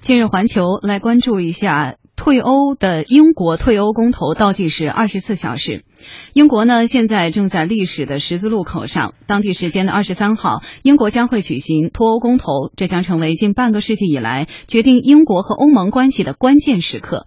今日环球来关注一下退欧的英国退欧公投倒计时二十四小时。英国呢现在正在历史的十字路口上，当地时间的二十三号，英国将会举行脱欧公投，这将成为近半个世纪以来决定英国和欧盟关系的关键时刻。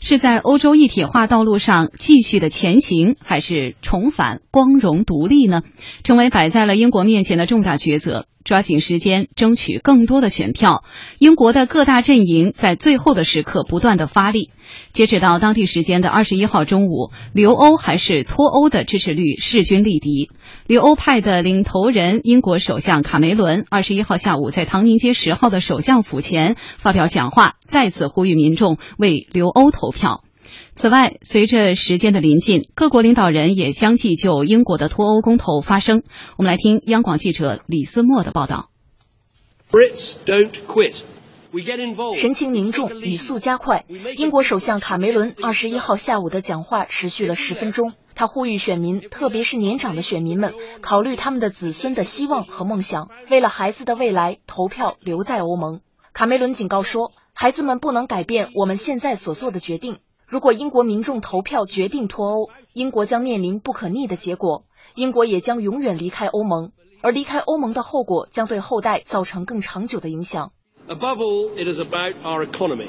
是在欧洲一体化道路上继续的前行，还是重返光荣独立呢？成为摆在了英国面前的重大抉择。抓紧时间，争取更多的选票。英国的各大阵营在最后的时刻不断的发力。截止到当地时间的二十一号中午，留欧还是脱欧的支持率势均力敌。留欧派的领头人英国首相卡梅伦二十一号下午在唐宁街十号的首相府前发表讲话，再次呼吁民众为留欧投票。此外，随着时间的临近，各国领导人也相继就英国的脱欧公投发声。我们来听央广记者李思墨的报道。Brits don't quit. 神情凝重，语速加快。英国首相卡梅伦二十一号下午的讲话持续了十分钟，他呼吁选民，特别是年长的选民们，考虑他们的子孙的希望和梦想，为了孩子的未来投票留在欧盟。卡梅伦警告说，孩子们不能改变我们现在所做的决定。如果英国民众投票决定脱欧，英国将面临不可逆的结果，英国也将永远离开欧盟，而离开欧盟的后果将对后代造成更长久的影响。Above all, it is about our economy.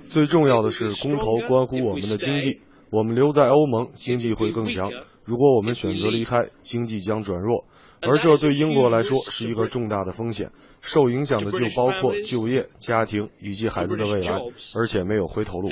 最重要的是，公投关乎我们的经济。我们留在欧盟，经济会更强；如果我们选择离开，经济将转弱，而这对英国来说是一个重大的风险。受影响的就包括就业、家庭以及孩子的未来，而且没有回头路。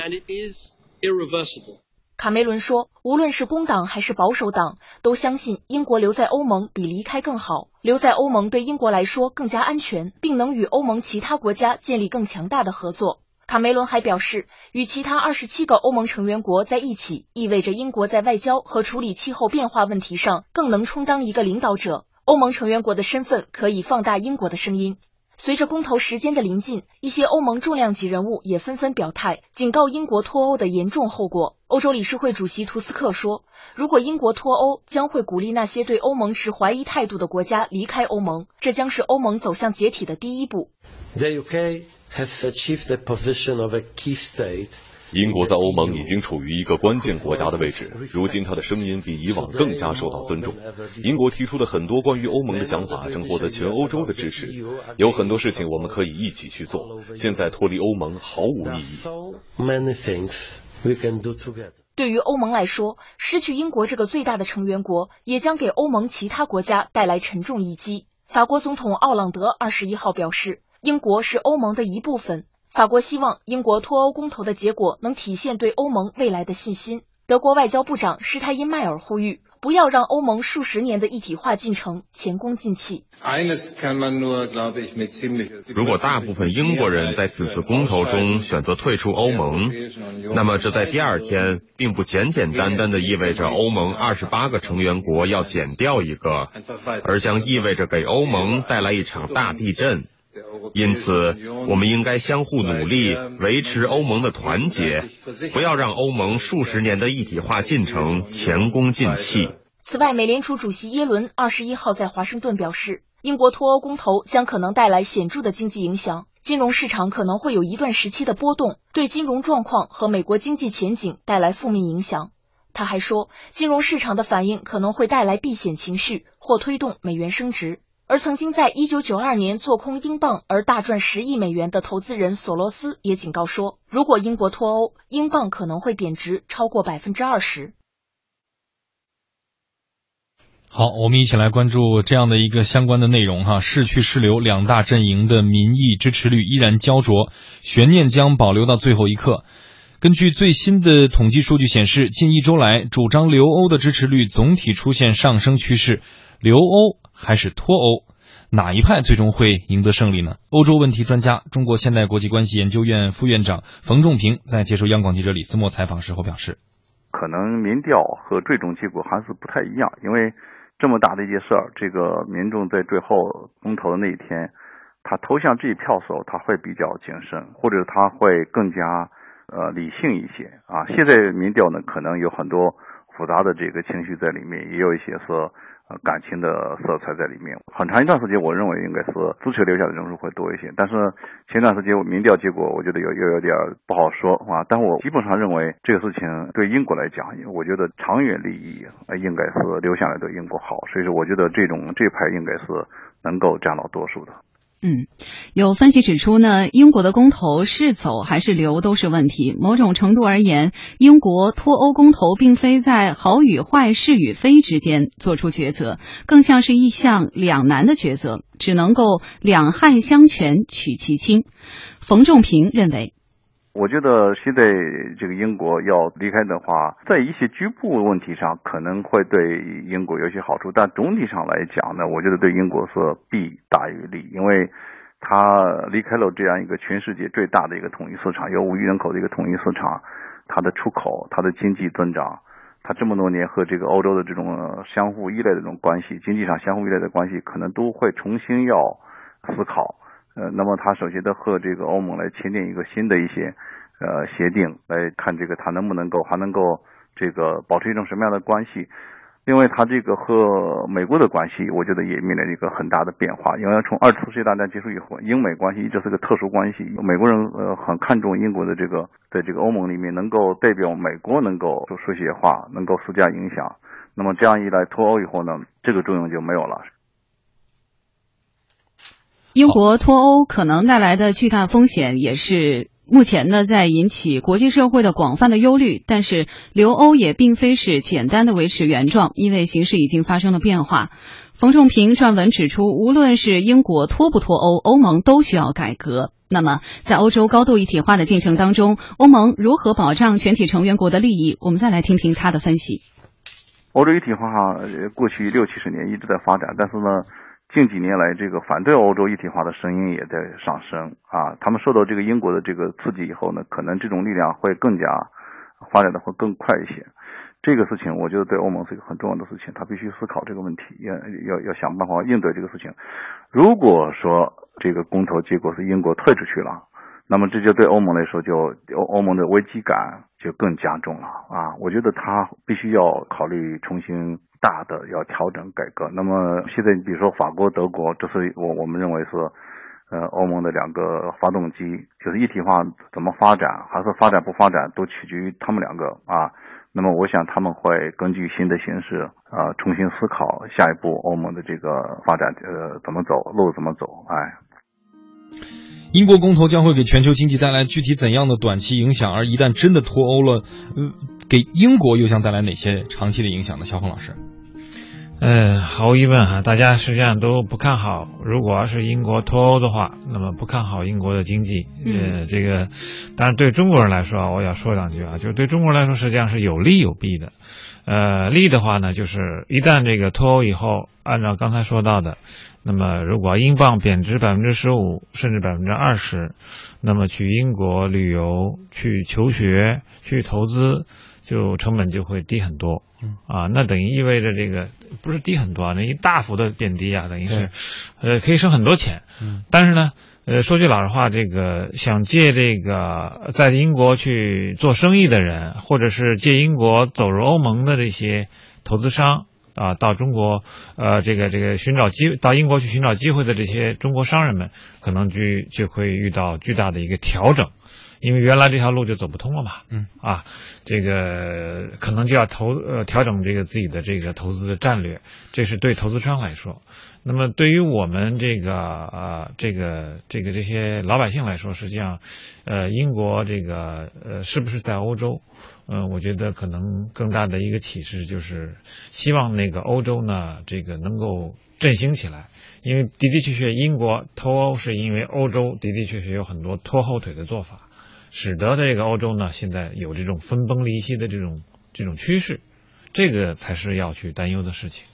卡梅伦说：“无论是工党还是保守党，都相信英国留在欧盟比离开更好。留在欧盟对英国来说更加安全，并能与欧盟其他国家建立更强大的合作。”卡梅伦还表示，与其他二十七个欧盟成员国在一起，意味着英国在外交和处理气候变化问题上更能充当一个领导者。欧盟成员国的身份可以放大英国的声音。随着公投时间的临近，一些欧盟重量级人物也纷纷表态，警告英国脱欧的严重后果。欧洲理事会主席图斯克说：“如果英国脱欧，将会鼓励那些对欧盟持怀疑态度的国家离开欧盟，这将是欧盟走向解体的第一步。” The UK has achieved the position of a key state. 英国在欧盟已经处于一个关键国家的位置，如今他的声音比以往更加受到尊重。英国提出的很多关于欧盟的想法正获得全欧洲的支持，有很多事情我们可以一起去做。现在脱离欧盟毫无意义。对于欧盟来说，失去英国这个最大的成员国，也将给欧盟其他国家带来沉重一击。法国总统奥朗德二十一号表示，英国是欧盟的一部分。法国希望英国脱欧公投的结果能体现对欧盟未来的信心。德国外交部长施泰因迈尔呼吁，不要让欧盟数十年的一体化进程前功尽弃。如果大部分英国人在此次公投中选择退出欧盟，那么这在第二天并不简简单单的意味着欧盟二十八个成员国要减掉一个，而将意味着给欧盟带来一场大地震。因此，我们应该相互努力，维持欧盟的团结，不要让欧盟数十年的一体化进程前功尽弃。此外，美联储主席耶伦二十一号在华盛顿表示，英国脱欧公投将可能带来显著的经济影响，金融市场可能会有一段时期的波动，对金融状况和美国经济前景带来负面影响。他还说，金融市场的反应可能会带来避险情绪，或推动美元升值。而曾经在一九九二年做空英镑而大赚十亿美元的投资人索罗斯也警告说，如果英国脱欧，英镑可能会贬值超过百分之二十。好，我们一起来关注这样的一个相关的内容哈。是去是留，两大阵营的民意支持率依然焦灼，悬念将保留到最后一刻。根据最新的统计数据显示，近一周来，主张留欧的支持率总体出现上升趋势。留欧还是脱欧，哪一派最终会赢得胜利呢？欧洲问题专家、中国现代国际关系研究院副院长冯仲平在接受央广记者李思墨采访时候表示：“可能民调和最终结果还是不太一样，因为这么大的一件事儿，这个民众在最后公投的那一天，他投向这一票的时候，他会比较谨慎，或者他会更加呃理性一些啊。现在民调呢，可能有很多复杂的这个情绪在里面，也有一些说。”感情的色彩在里面。很长一段时间，我认为应该是支持留下的人数会多一些，但是前段时间民调结果，我觉得有又有点不好说啊。但我基本上认为这个事情对英国来讲，我觉得长远利益应该是留下来对英国好，所以说我觉得这种这派应该是能够占到多数的。嗯，有分析指出呢，英国的公投是走还是留都是问题。某种程度而言，英国脱欧公投并非在好与坏、是与非之间做出抉择，更像是一项两难的抉择，只能够两害相权取其轻。冯仲平认为。我觉得现在这个英国要离开的话，在一些局部问题上可能会对英国有些好处，但总体上来讲呢，我觉得对英国是弊大于利，因为它离开了这样一个全世界最大的一个统一市场，有五亿人口的一个统一市场，它的出口、它的经济增长，它这么多年和这个欧洲的这种相互依赖的这种关系，经济上相互依赖的关系，可能都会重新要思考。呃，那么他首先得和这个欧盟来签订一个新的一些呃协定，来看这个他能不能够还能够这个保持一种什么样的关系。另外，他这个和美国的关系，我觉得也面临一个很大的变化。因为从二次世界大战结束以后，英美关系一直是个特殊关系。美国人呃很看重英国的这个在这个欧盟里面能够代表美国能够说说些话，能够施加影响。那么这样一来脱欧以后呢，这个作用就没有了。英国脱欧可能带来的巨大风险，也是目前呢在引起国际社会的广泛的忧虑。但是留欧也并非是简单的维持原状，因为形势已经发生了变化。冯仲平撰文指出，无论是英国脱不脱欧，欧盟都需要改革。那么在欧洲高度一体化的进程当中，欧盟如何保障全体成员国的利益？我们再来听听他的分析。欧洲一体化过去六七十年一直在发展，但是呢。近几年来，这个反对欧洲一体化的声音也在上升啊。他们受到这个英国的这个刺激以后呢，可能这种力量会更加发展的会更快一些。这个事情，我觉得对欧盟是一个很重要的事情，他必须思考这个问题，要要要想办法应对这个事情。如果说这个公投结果是英国退出去了，那么这就对欧盟来说，就欧欧盟的危机感就更加重了啊。我觉得他必须要考虑重新。大的要调整改革，那么现在你比如说法国、德国，这是我我们认为是，呃，欧盟的两个发动机，就是一体化怎么发展，还是发展不发展，都取决于他们两个啊。那么我想他们会根据新的形势啊，重新思考下一步欧盟的这个发展呃怎么走，路怎么走，哎。英国公投将会给全球经济带来具体怎样的短期影响？而一旦真的脱欧了，呃，给英国又将带来哪些长期的影响呢？肖峰老师。嗯，毫无疑问哈，大家实际上都不看好。如果要是英国脱欧的话，那么不看好英国的经济。呃，这个，当然对中国人来说啊，我要说两句啊，就是对中国人来说，实际上是有利有弊的。呃，利的话呢，就是一旦这个脱欧以后，按照刚才说到的，那么如果英镑贬值百分之十五甚至百分之二十，那么去英国旅游、去求学、去投资。就成本就会低很多，啊，那等于意味着这个不是低很多啊，那一大幅的变低啊，等于是，呃，可以省很多钱。嗯，但是呢，呃，说句老实话，这个想借这个在英国去做生意的人，或者是借英国走入欧盟的这些投资商啊，到中国，呃，这个这个寻找机到英国去寻找机会的这些中国商人们，可能就就会遇到巨大的一个调整。因为原来这条路就走不通了嘛，嗯啊，这个可能就要投呃调整这个自己的这个投资的战略，这是对投资商来说。那么对于我们这个呃这个这个这些老百姓来说，实际上，呃英国这个呃是不是在欧洲？嗯，我觉得可能更大的一个启示就是，希望那个欧洲呢这个能够振兴起来，因为的的确确英国脱欧是因为欧洲的的确确有很多拖后腿的做法。使得这个欧洲呢，现在有这种分崩离析的这种这种趋势，这个才是要去担忧的事情。